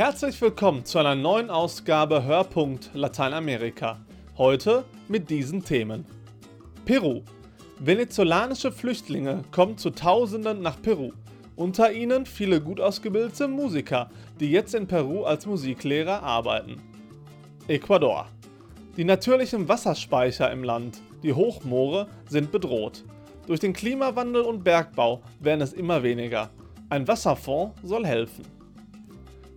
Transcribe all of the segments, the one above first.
Herzlich willkommen zu einer neuen Ausgabe Hörpunkt Lateinamerika. Heute mit diesen Themen. Peru. Venezolanische Flüchtlinge kommen zu Tausenden nach Peru. Unter ihnen viele gut ausgebildete Musiker, die jetzt in Peru als Musiklehrer arbeiten. Ecuador. Die natürlichen Wasserspeicher im Land, die Hochmoore, sind bedroht. Durch den Klimawandel und Bergbau werden es immer weniger. Ein Wasserfonds soll helfen.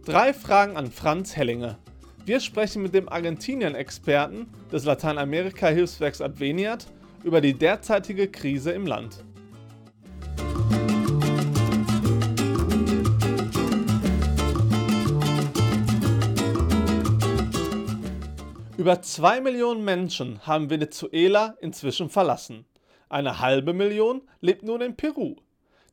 Drei Fragen an Franz Hellinge. Wir sprechen mit dem Argentinien-Experten des Lateinamerika-Hilfswerks Adveniat über die derzeitige Krise im Land. Über zwei Millionen Menschen haben Venezuela inzwischen verlassen. Eine halbe Million lebt nun in Peru.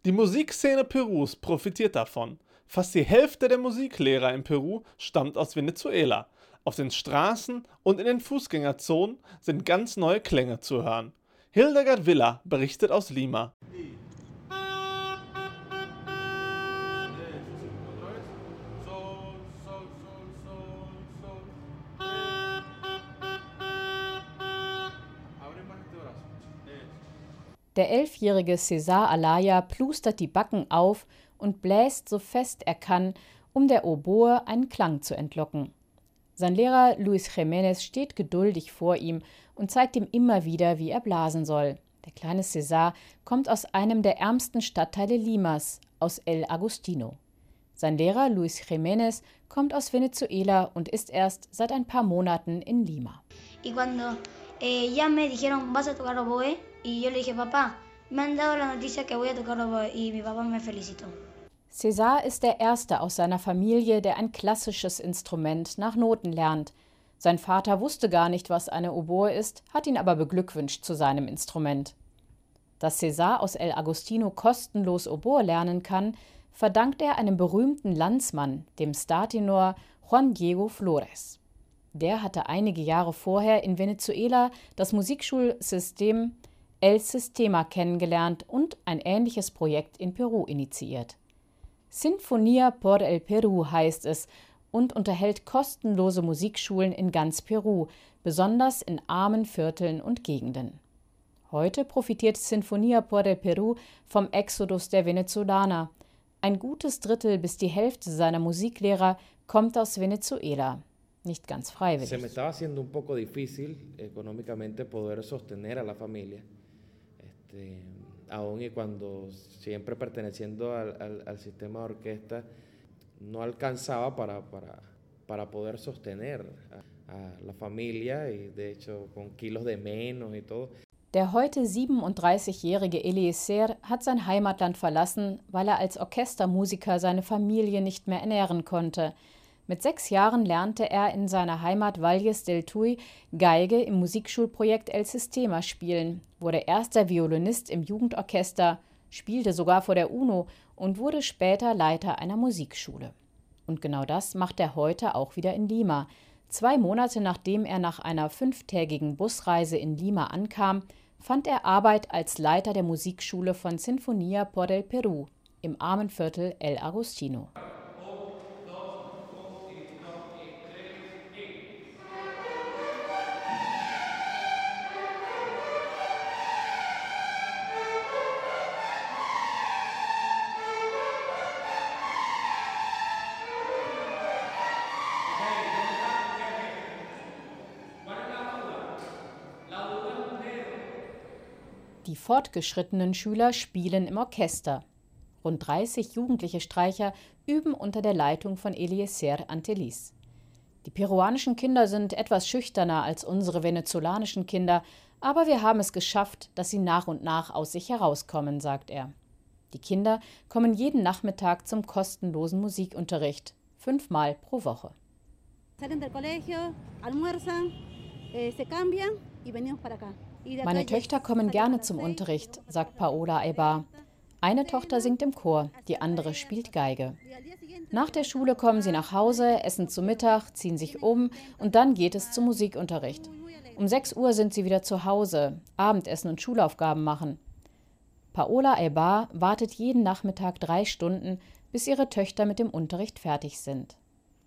Die Musikszene Perus profitiert davon. Fast die Hälfte der Musiklehrer in Peru stammt aus Venezuela. Auf den Straßen und in den Fußgängerzonen sind ganz neue Klänge zu hören. Hildegard Villa berichtet aus Lima. Der elfjährige César Alaya plustert die Backen auf und bläst so fest er kann, um der Oboe einen Klang zu entlocken. Sein Lehrer Luis Jiménez steht geduldig vor ihm und zeigt ihm immer wieder, wie er blasen soll. Der kleine César kommt aus einem der ärmsten Stadtteile Limas, aus El Agustino. Sein Lehrer Luis Jiménez kommt aus Venezuela und ist erst seit ein paar Monaten in Lima. Y cuando eh, ya me dijeron, vas a tocar oboe, y yo le dije, papá, me han dado la noticia que voy a tocar oboe, y mi papá me felicitó. César ist der erste aus seiner Familie, der ein klassisches Instrument nach Noten lernt. Sein Vater wusste gar nicht, was eine Oboe ist, hat ihn aber beglückwünscht zu seinem Instrument. Dass César aus El Agostino kostenlos Oboe lernen kann, verdankt er einem berühmten Landsmann, dem Startenor Juan Diego Flores. Der hatte einige Jahre vorher in Venezuela das Musikschulsystem El Sistema kennengelernt und ein ähnliches Projekt in Peru initiiert. Sinfonia por el Perú heißt es und unterhält kostenlose Musikschulen in ganz Peru, besonders in armen Vierteln und Gegenden. Heute profitiert Sinfonia por el Perú vom Exodus der Venezolaner. Ein gutes Drittel bis die Hälfte seiner Musiklehrer kommt aus Venezuela. Nicht ganz freiwillig. Se me estaba haciendo un poco difícil económicamente poder sostener la familia. Aún y cuando siempre perteneciendo al, al, al sistema de orquesta, no alcanzaba para, para, para poder sostener a, a, la familia y de hecho con kilos de menos y todo. Der heute 37-jährige Eliezer hat sein Heimatland verlassen, weil er als Orchestermusiker seine Familie nicht mehr ernähren konnte. Mit sechs Jahren lernte er in seiner Heimat Valles del Tuy Geige im Musikschulprojekt El Sistema spielen, wurde erster Violinist im Jugendorchester, spielte sogar vor der UNO und wurde später Leiter einer Musikschule. Und genau das macht er heute auch wieder in Lima. Zwei Monate nachdem er nach einer fünftägigen Busreise in Lima ankam, fand er Arbeit als Leiter der Musikschule von Sinfonia por el Perú im armen Viertel El Agostino. Fortgeschrittenen Schüler spielen im Orchester. Rund 30 jugendliche Streicher üben unter der Leitung von Eliezer Antelis. Die peruanischen Kinder sind etwas schüchterner als unsere venezolanischen Kinder, aber wir haben es geschafft, dass sie nach und nach aus sich herauskommen, sagt er. Die Kinder kommen jeden Nachmittag zum kostenlosen Musikunterricht, fünfmal pro Woche. Salen del colegio, almuerzan, eh, se cambian y venimos para acá. Meine Töchter kommen gerne zum Unterricht, sagt Paola Aibar. Eine Tochter singt im Chor, die andere spielt Geige. Nach der Schule kommen sie nach Hause, essen zu Mittag, ziehen sich um und dann geht es zum Musikunterricht. Um 6 Uhr sind sie wieder zu Hause, Abendessen und Schulaufgaben machen. Paola Aibar wartet jeden Nachmittag drei Stunden, bis ihre Töchter mit dem Unterricht fertig sind.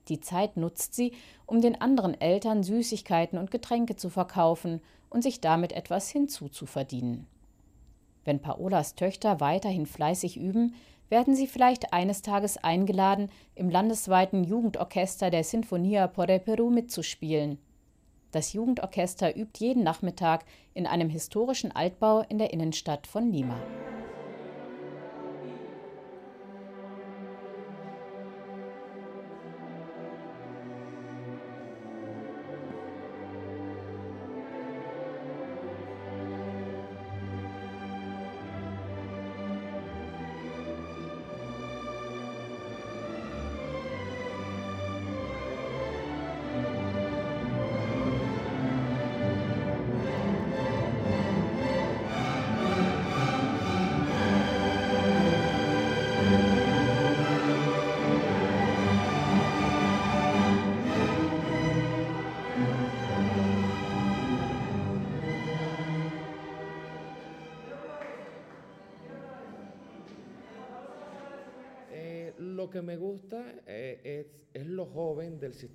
Die Zeit nutzt sie, um den anderen Eltern Süßigkeiten und Getränke zu verkaufen und sich damit etwas hinzuzuverdienen. Wenn Paolas Töchter weiterhin fleißig üben, werden sie vielleicht eines Tages eingeladen, im landesweiten Jugendorchester der Sinfonia por el Perú mitzuspielen. Das Jugendorchester übt jeden Nachmittag in einem historischen Altbau in der Innenstadt von Lima.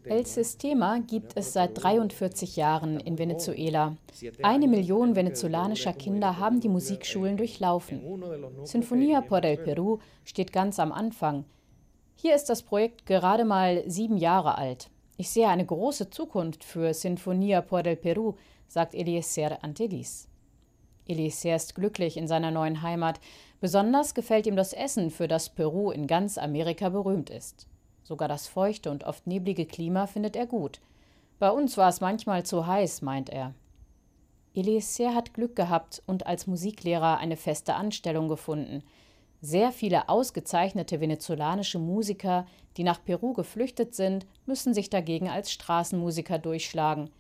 El Sistema gibt es seit 43 Jahren in Venezuela. Eine Million venezolanischer Kinder haben die Musikschulen durchlaufen. Sinfonia por el Perú steht ganz am Anfang. Hier ist das Projekt gerade mal sieben Jahre alt. Ich sehe eine große Zukunft für Sinfonia por el Perú, sagt Eliezer Antelis. Eliezer ist glücklich in seiner neuen Heimat. Besonders gefällt ihm das Essen, für das Peru in ganz Amerika berühmt ist. Sogar das feuchte und oft neblige Klima findet er gut. Bei uns war es manchmal zu heiß, meint er. Eliezer hat Glück gehabt und als Musiklehrer eine feste Anstellung gefunden. Sehr viele ausgezeichnete venezolanische Musiker, die nach Peru geflüchtet sind, müssen sich dagegen als Straßenmusiker durchschlagen.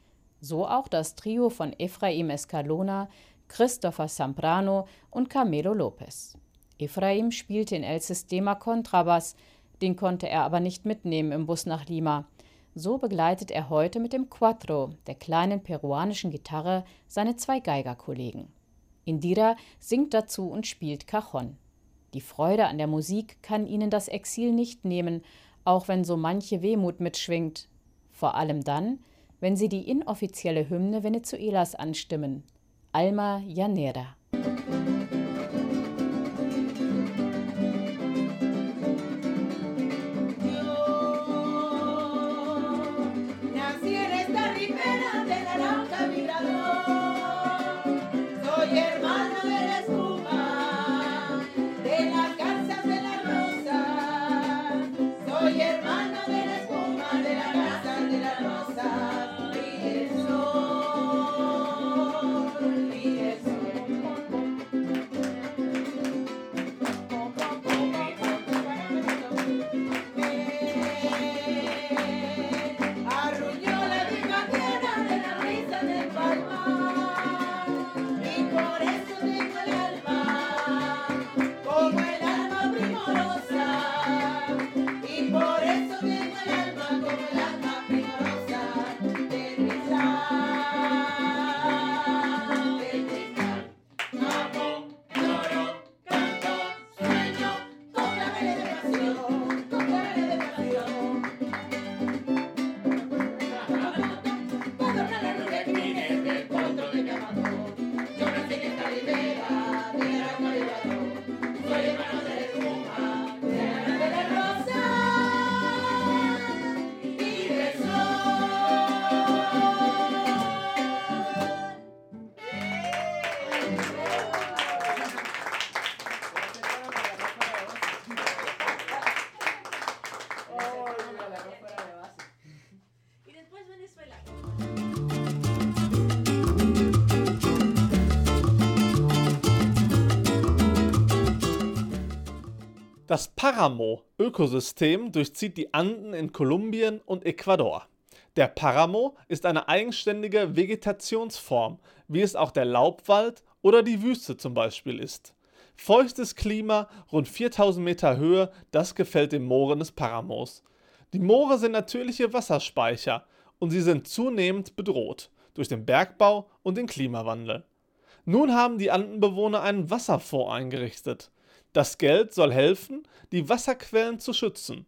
So auch das Trio von Efraim Escalona, Christopher Samprano und Camelo Lopez. Ephraim spielte in El Sistema Kontrabass, den konnte er aber nicht mitnehmen im Bus nach Lima. So begleitet er heute mit dem Quattro, der kleinen peruanischen Gitarre, seine zwei Geigerkollegen. Indira singt dazu und spielt Cajon. Die Freude an der Musik kann ihnen das Exil nicht nehmen, auch wenn so manche Wehmut mitschwingt. Vor allem dann, wenn sie die inoffizielle Hymne Venezuelas anstimmen. Alma Llanera. Das Paramo-Ökosystem durchzieht die Anden in Kolumbien und Ecuador. Der Paramo ist eine eigenständige Vegetationsform, wie es auch der Laubwald oder die Wüste zum Beispiel ist. Feuchtes Klima, rund 4000 Meter Höhe, das gefällt den Mooren des Paramos. Die Moore sind natürliche Wasserspeicher und sie sind zunehmend bedroht durch den Bergbau und den Klimawandel. Nun haben die Andenbewohner einen Wasserfonds eingerichtet. Das Geld soll helfen, die Wasserquellen zu schützen.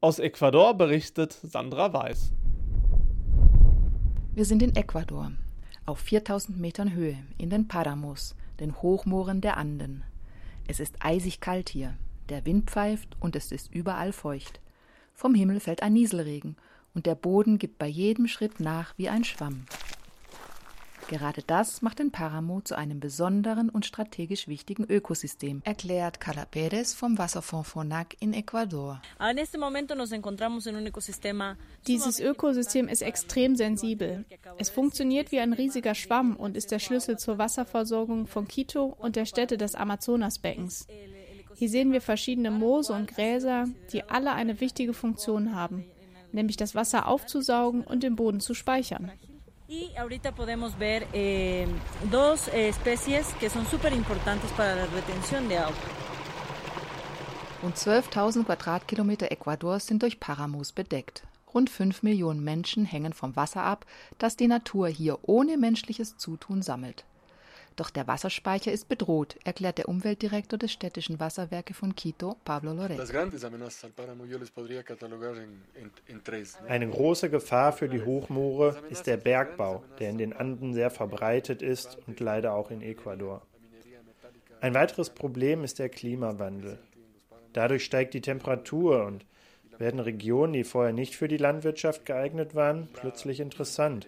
Aus Ecuador berichtet Sandra Weiß. Wir sind in Ecuador, auf 4000 Metern Höhe, in den Paramos, den Hochmooren der Anden. Es ist eisig kalt hier, der Wind pfeift und es ist überall feucht. Vom Himmel fällt ein Nieselregen und der Boden gibt bei jedem Schritt nach wie ein Schwamm. Gerade das macht den Paramo zu einem besonderen und strategisch wichtigen Ökosystem, erklärt Carla Pérez vom Wasserfonds FONAC in Ecuador. Dieses Ökosystem ist extrem sensibel. Es funktioniert wie ein riesiger Schwamm und ist der Schlüssel zur Wasserversorgung von Quito und der Städte des Amazonasbeckens. Hier sehen wir verschiedene Moose und Gräser, die alle eine wichtige Funktion haben, nämlich das Wasser aufzusaugen und im Boden zu speichern. Y ahorita podemos ver eh, dos eh, especies que son súper importantes para la retención de agua. Rund 12.000 Quadratkilometer Ecuadors sind durch Paramos bedeckt. Rund 5 Millionen Menschen hängen vom Wasser ab, das die Natur hier ohne menschliches Zutun sammelt. Doch der Wasserspeicher ist bedroht, erklärt der Umweltdirektor des städtischen Wasserwerke von Quito, Pablo Loret. Eine große Gefahr für die Hochmoore ist der Bergbau, der in den Anden sehr verbreitet ist und leider auch in Ecuador. Ein weiteres Problem ist der Klimawandel. Dadurch steigt die Temperatur und werden Regionen, die vorher nicht für die Landwirtschaft geeignet waren, plötzlich interessant.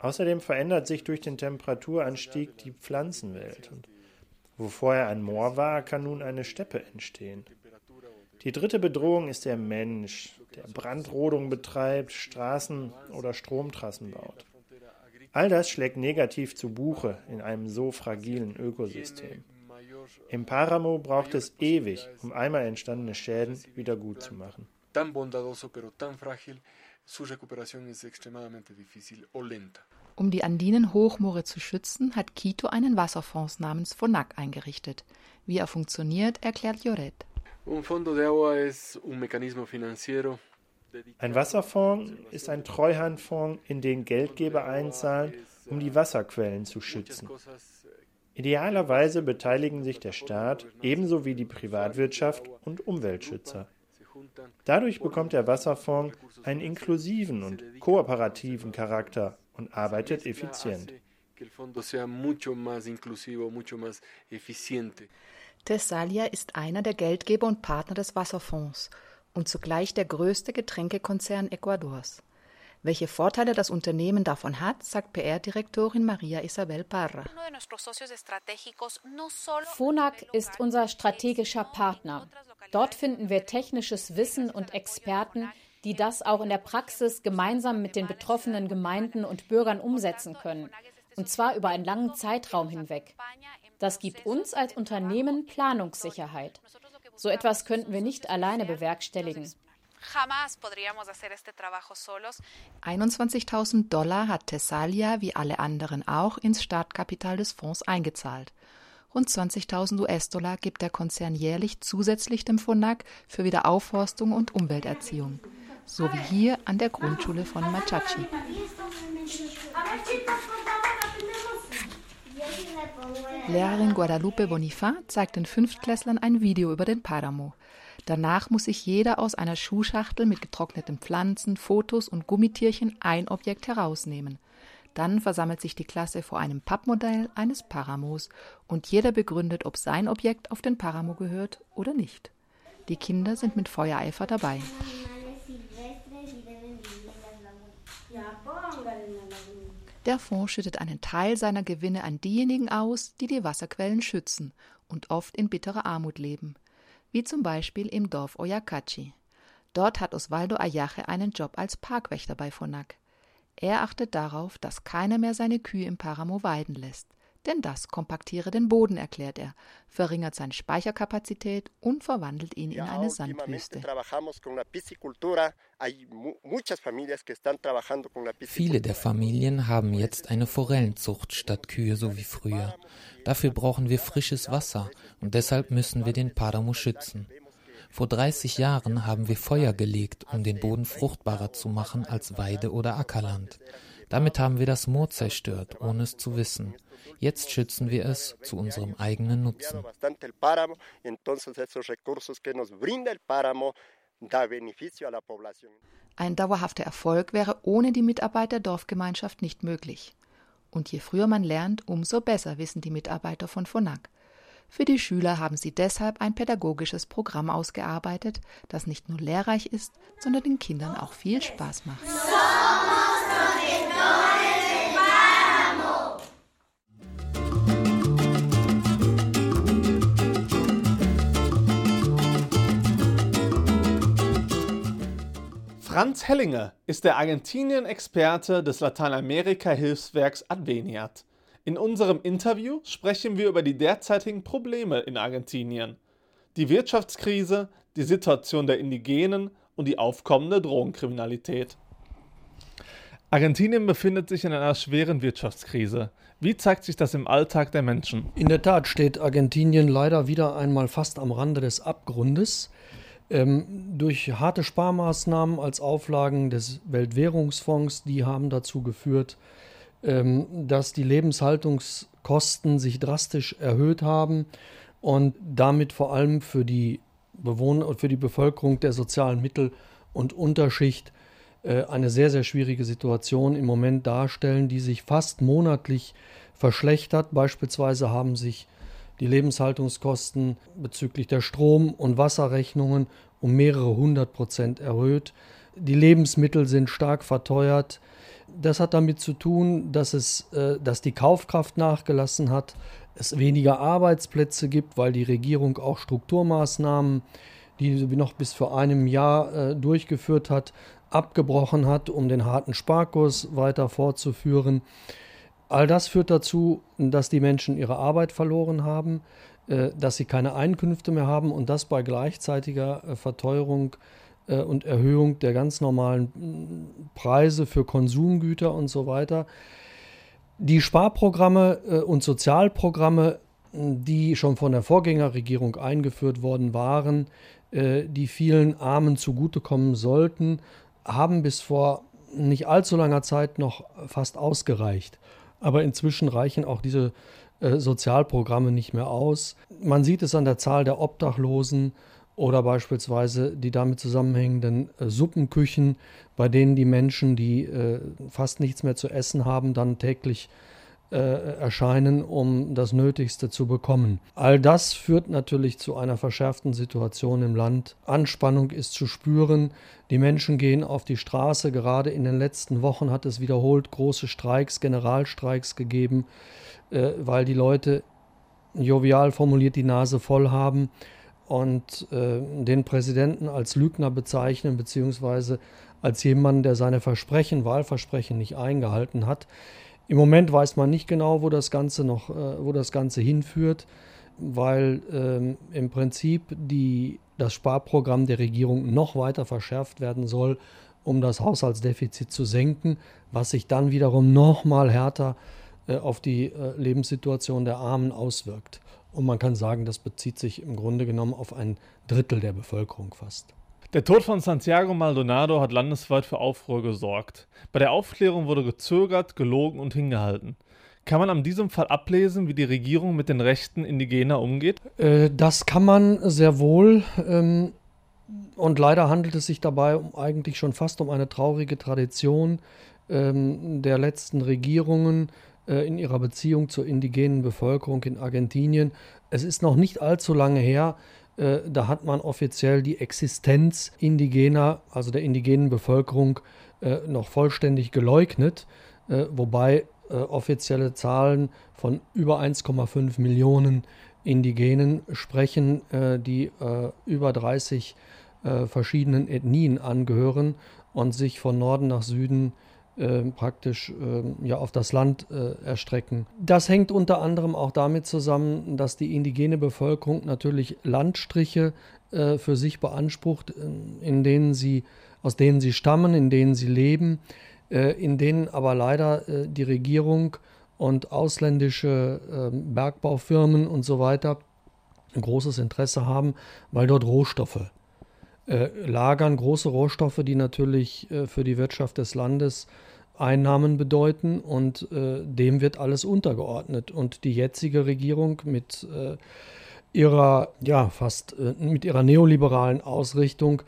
Außerdem verändert sich durch den Temperaturanstieg die Pflanzenwelt. Und wo vorher ein Moor war, kann nun eine Steppe entstehen. Die dritte Bedrohung ist der Mensch, der Brandrodung betreibt, Straßen oder Stromtrassen baut. All das schlägt negativ zu Buche in einem so fragilen Ökosystem. Im Paramo braucht es ewig, um einmal entstandene Schäden wieder gut zu machen. Tan bondadoso, pero tan frágil Su recuperación es extremadamente difícil o lenta. Um die andinen Hochmoore zu schützen, hat Quito einen Wasserfonds namens FONAC eingerichtet. Wie er funktioniert, erklärt Lloret. Ein Wasserfonds ist ein Treuhandfonds, in den Geldgeber einzahlen, um die Wasserquellen zu schützen. Idealerweise beteiligen sich der Staat ebenso wie die Privatwirtschaft und Umweltschützer. Dadurch bekommt der Wasserfonds einen inklusiven und kooperativen Charakter und arbeitet effizient. Tessalia ist einer der Geldgeber und Partner des Wasserfonds und zugleich der größte Getränkekonzern Ecuadors. Welche Vorteile das Unternehmen davon hat, sagt PR-Direktorin Maria Isabel Parra. FONAC ist unser strategischer Partner. Dort finden wir technisches Wissen und Experten, die das auch in der Praxis gemeinsam mit den betroffenen Gemeinden und Bürgern umsetzen können, und zwar über einen langen Zeitraum hinweg. Das gibt uns als Unternehmen Planungssicherheit. So etwas könnten wir nicht alleine bewerkstelligen. 21.000 Dollar hat Thessalia wie alle anderen auch ins Startkapital des Fonds eingezahlt. Rund 20.000 US-Dollar gibt der Konzern jährlich zusätzlich dem FONAC für Wiederaufforstung und Umwelterziehung, so wie hier an der Grundschule von Machachi. Lehrerin Guadalupe Bonifá zeigt den Fünftklässlern ein Video über den Paramo. Danach muss sich jeder aus einer Schuhschachtel mit getrockneten Pflanzen, Fotos und Gummitierchen ein Objekt herausnehmen – dann versammelt sich die Klasse vor einem Pappmodell eines Paramos und jeder begründet, ob sein Objekt auf den Paramo gehört oder nicht. Die Kinder sind mit Feuereifer dabei. Der Fonds schüttet einen Teil seiner Gewinne an diejenigen aus, die die Wasserquellen schützen und oft in bitterer Armut leben, wie zum Beispiel im Dorf Oyacachi. Dort hat Osvaldo Ayache einen Job als Parkwächter bei FONAC. Er achtet darauf, dass keiner mehr seine Kühe im Paramo weiden lässt. Denn das kompaktiere den Boden, erklärt er, verringert seine Speicherkapazität und verwandelt ihn in eine Sandwüste. Viele der Familien haben jetzt eine Forellenzucht statt Kühe, so wie früher. Dafür brauchen wir frisches Wasser und deshalb müssen wir den Paramo schützen. Vor 30 Jahren haben wir Feuer gelegt, um den Boden fruchtbarer zu machen als Weide- oder Ackerland. Damit haben wir das Moor zerstört, ohne es zu wissen. Jetzt schützen wir es zu unserem eigenen Nutzen. Ein dauerhafter Erfolg wäre ohne die Mitarbeit der Dorfgemeinschaft nicht möglich. Und je früher man lernt, umso besser wissen die Mitarbeiter von FONAC. Für die Schüler haben sie deshalb ein pädagogisches Programm ausgearbeitet, das nicht nur lehrreich ist, sondern den Kindern auch viel Spaß macht. Franz Hellinger ist der Argentinien-Experte des Lateinamerika-Hilfswerks Adveniat. In unserem Interview sprechen wir über die derzeitigen Probleme in Argentinien, die Wirtschaftskrise, die Situation der Indigenen und die aufkommende Drogenkriminalität. Argentinien befindet sich in einer schweren Wirtschaftskrise. Wie zeigt sich das im Alltag der Menschen? In der Tat steht Argentinien leider wieder einmal fast am Rande des Abgrundes. Ähm, durch harte Sparmaßnahmen als Auflagen des Weltwährungsfonds, die haben dazu geführt, ähm, dass die Lebenshaltungskosten sich drastisch erhöht haben und damit vor allem für die Bewohner und für die Bevölkerung der sozialen Mittel- und Unterschicht eine sehr, sehr schwierige Situation im Moment darstellen, die sich fast monatlich verschlechtert. Beispielsweise haben sich die Lebenshaltungskosten bezüglich der Strom- und Wasserrechnungen um mehrere hundert Prozent erhöht. Die Lebensmittel sind stark verteuert. Das hat damit zu tun, dass, es, äh, dass die Kaufkraft nachgelassen hat, es weniger Arbeitsplätze gibt, weil die Regierung auch Strukturmaßnahmen, die sie noch bis vor einem Jahr äh, durchgeführt hat, abgebrochen hat, um den harten Sparkurs weiter fortzuführen. All das führt dazu, dass die Menschen ihre Arbeit verloren haben, äh, dass sie keine Einkünfte mehr haben und das bei gleichzeitiger äh, Verteuerung äh, und Erhöhung der ganz normalen Preise für Konsumgüter und so weiter. Die Sparprogramme und Sozialprogramme, die schon von der Vorgängerregierung eingeführt worden waren, die vielen Armen zugutekommen sollten, haben bis vor nicht allzu langer Zeit noch fast ausgereicht. Aber inzwischen reichen auch diese äh, Sozialprogramme nicht mehr aus. Man sieht es an der Zahl der Obdachlosen oder beispielsweise die damit zusammenhängenden äh, Suppenküchen, bei denen die Menschen, die äh, fast nichts mehr zu essen haben, dann täglich äh, erscheinen, um das Nötigste zu bekommen. All das führt natürlich zu einer verschärften Situation im Land. Anspannung ist zu spüren. Die Menschen gehen auf die Straße. Gerade in den letzten Wochen hat es wiederholt große Streiks, Generalstreiks gegeben, äh, weil die Leute jovial formuliert die Nase voll haben und äh, den Präsidenten als Lügner bezeichnen, beziehungsweise als jemand, der seine Versprechen, Wahlversprechen nicht eingehalten hat. Im Moment weiß man nicht genau, wo das Ganze noch, äh, wo das Ganze hinführt, weil ähm, im Prinzip die, das Sparprogramm der Regierung noch weiter verschärft werden soll, um das Haushaltsdefizit zu senken, was sich dann wiederum noch mal härter äh, auf die äh, Lebenssituation der Armen auswirkt. Und man kann sagen, das bezieht sich im Grunde genommen auf ein Drittel der Bevölkerung fast. Der Tod von Santiago Maldonado hat landesweit für Aufruhr gesorgt. Bei der Aufklärung wurde gezögert, gelogen und hingehalten. Kann man an diesem Fall ablesen, wie die Regierung mit den Rechten Indigener umgeht? Äh, das kann man sehr wohl. Ähm, und leider handelt es sich dabei um, eigentlich schon fast um eine traurige Tradition ähm, der letzten Regierungen äh, in ihrer Beziehung zur indigenen Bevölkerung in Argentinien. Es ist noch nicht allzu lange her, äh, da hat man offiziell die Existenz indigener, also der indigenen Bevölkerung, äh, noch vollständig geleugnet, äh, wobei offizielle Zahlen von über 1,5 Millionen Indigenen sprechen, die über 30 verschiedenen Ethnien angehören und sich von Norden nach Süden äh, ähm, praktisch äh, ja, auf das Land äh, erstrecken. Das hängt unter anderem auch damit zusammen, dass die indigene Bevölkerung natürlich Landstriche äh, für sich beansprucht, äh, in denen sie, aus denen sie stammen, in denen sie leben, äh, in denen aber leider äh, die Regierung und ausländische ähm, Bergbaufirmen und so weiter ein großes Interesse haben, weil dort Rohstoffe lagern, große Rohstoffe, die natürlich für die Wirtschaft des Landes Einnahmen bedeuten und äh, dem wird alles untergeordnet. Und die jetzige Regierung mit äh, ihrer, ja, fast äh, mit ihrer neoliberalen Ausrichtung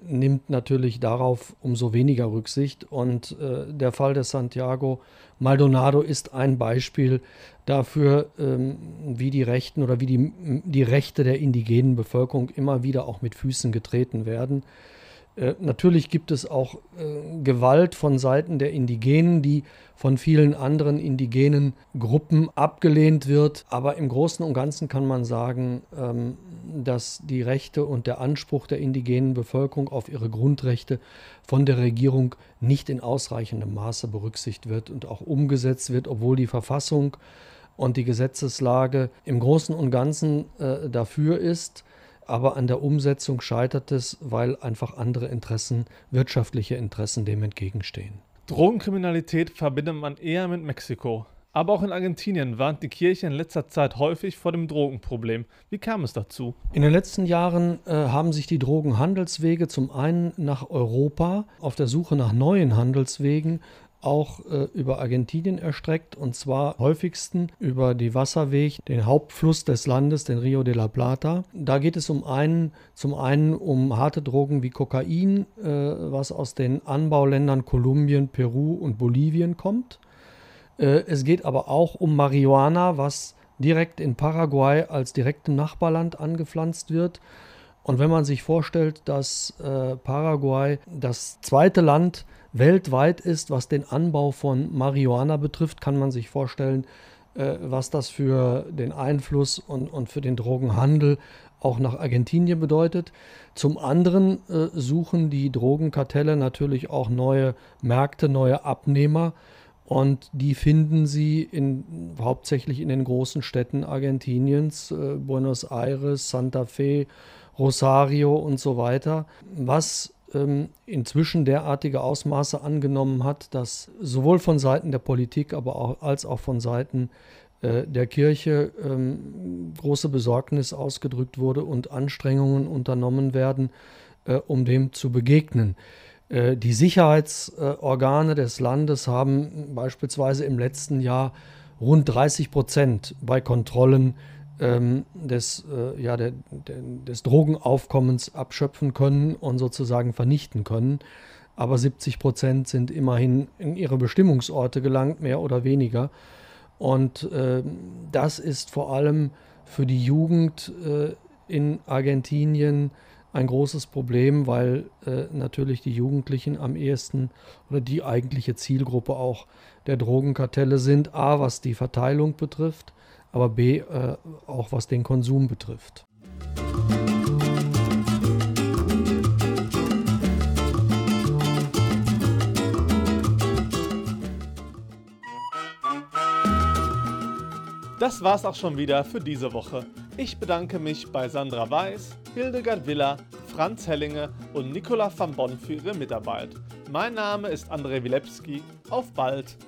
nimmt natürlich darauf umso weniger Rücksicht. Und äh, der Fall des Santiago Maldonado ist ein Beispiel dafür, ähm, wie die Rechten oder wie die, die Rechte der indigenen Bevölkerung immer wieder auch mit Füßen getreten werden. Äh, natürlich gibt es auch äh, Gewalt von Seiten der Indigenen, die von vielen anderen indigenen Gruppen abgelehnt wird. Aber im Großen und Ganzen kann man sagen, ähm, dass die Rechte und der Anspruch der indigenen Bevölkerung auf ihre Grundrechte von der Regierung nicht in ausreichendem Maße berücksichtigt wird und auch umgesetzt wird, obwohl die Verfassung und die Gesetzeslage im Großen und Ganzen äh, dafür ist aber an der Umsetzung scheitert es, weil einfach andere Interessen, wirtschaftliche Interessen dem entgegenstehen. Drogenkriminalität verbindet man eher mit Mexiko. Aber auch in Argentinien warnt die Kirche in letzter Zeit häufig vor dem Drogenproblem. Wie kam es dazu? In den letzten Jahren äh, haben sich die Drogenhandelswege zum einen nach Europa auf der Suche nach neuen Handelswegen auch äh, über Argentinien erstreckt und zwar häufigsten über die Wasserweg, den Hauptfluss des Landes, den Rio de la Plata. Da geht es um einen, zum einen um harte Drogen wie Kokain, äh, was aus den Anbauländern Kolumbien, Peru und Bolivien kommt. Äh, es geht aber auch um Marihuana, was direkt in Paraguay als direktem Nachbarland angepflanzt wird. Und wenn man sich vorstellt, dass äh, Paraguay das zweite Land weltweit ist, was den Anbau von Marihuana betrifft, kann man sich vorstellen, äh, was das für den Einfluss und, und für den Drogenhandel auch nach Argentinien bedeutet. Zum anderen äh, suchen die Drogenkartelle natürlich auch neue Märkte, neue Abnehmer. Und die finden sie in, hauptsächlich in den großen Städten Argentiniens, äh, Buenos Aires, Santa Fe, Rosario und so weiter, was ähm, inzwischen derartige Ausmaße angenommen hat, dass sowohl von Seiten der Politik, aber auch als auch von Seiten äh, der Kirche ähm, große Besorgnis ausgedrückt wurde und Anstrengungen unternommen werden, äh, um dem zu begegnen. Äh, die Sicherheitsorgane des Landes haben beispielsweise im letzten Jahr rund 30 Prozent bei Kontrollen ähm, des, äh, ja, der, der, des Drogenaufkommens abschöpfen können und sozusagen vernichten können. Aber 70 Prozent sind immerhin in ihre Bestimmungsorte gelangt, mehr oder weniger. Und äh, das ist vor allem für die Jugend äh, in Argentinien ein großes Problem, weil äh, natürlich die Jugendlichen am ehesten oder die eigentliche Zielgruppe auch der Drogenkartelle sind. A, was die Verteilung betrifft aber B äh, auch was den Konsum betrifft. Das war's auch schon wieder für diese Woche. Ich bedanke mich bei Sandra Weiß, Hildegard Willer, Franz Hellinge und Nicola van Bonn für ihre Mitarbeit. Mein Name ist André Wilepski. Auf bald!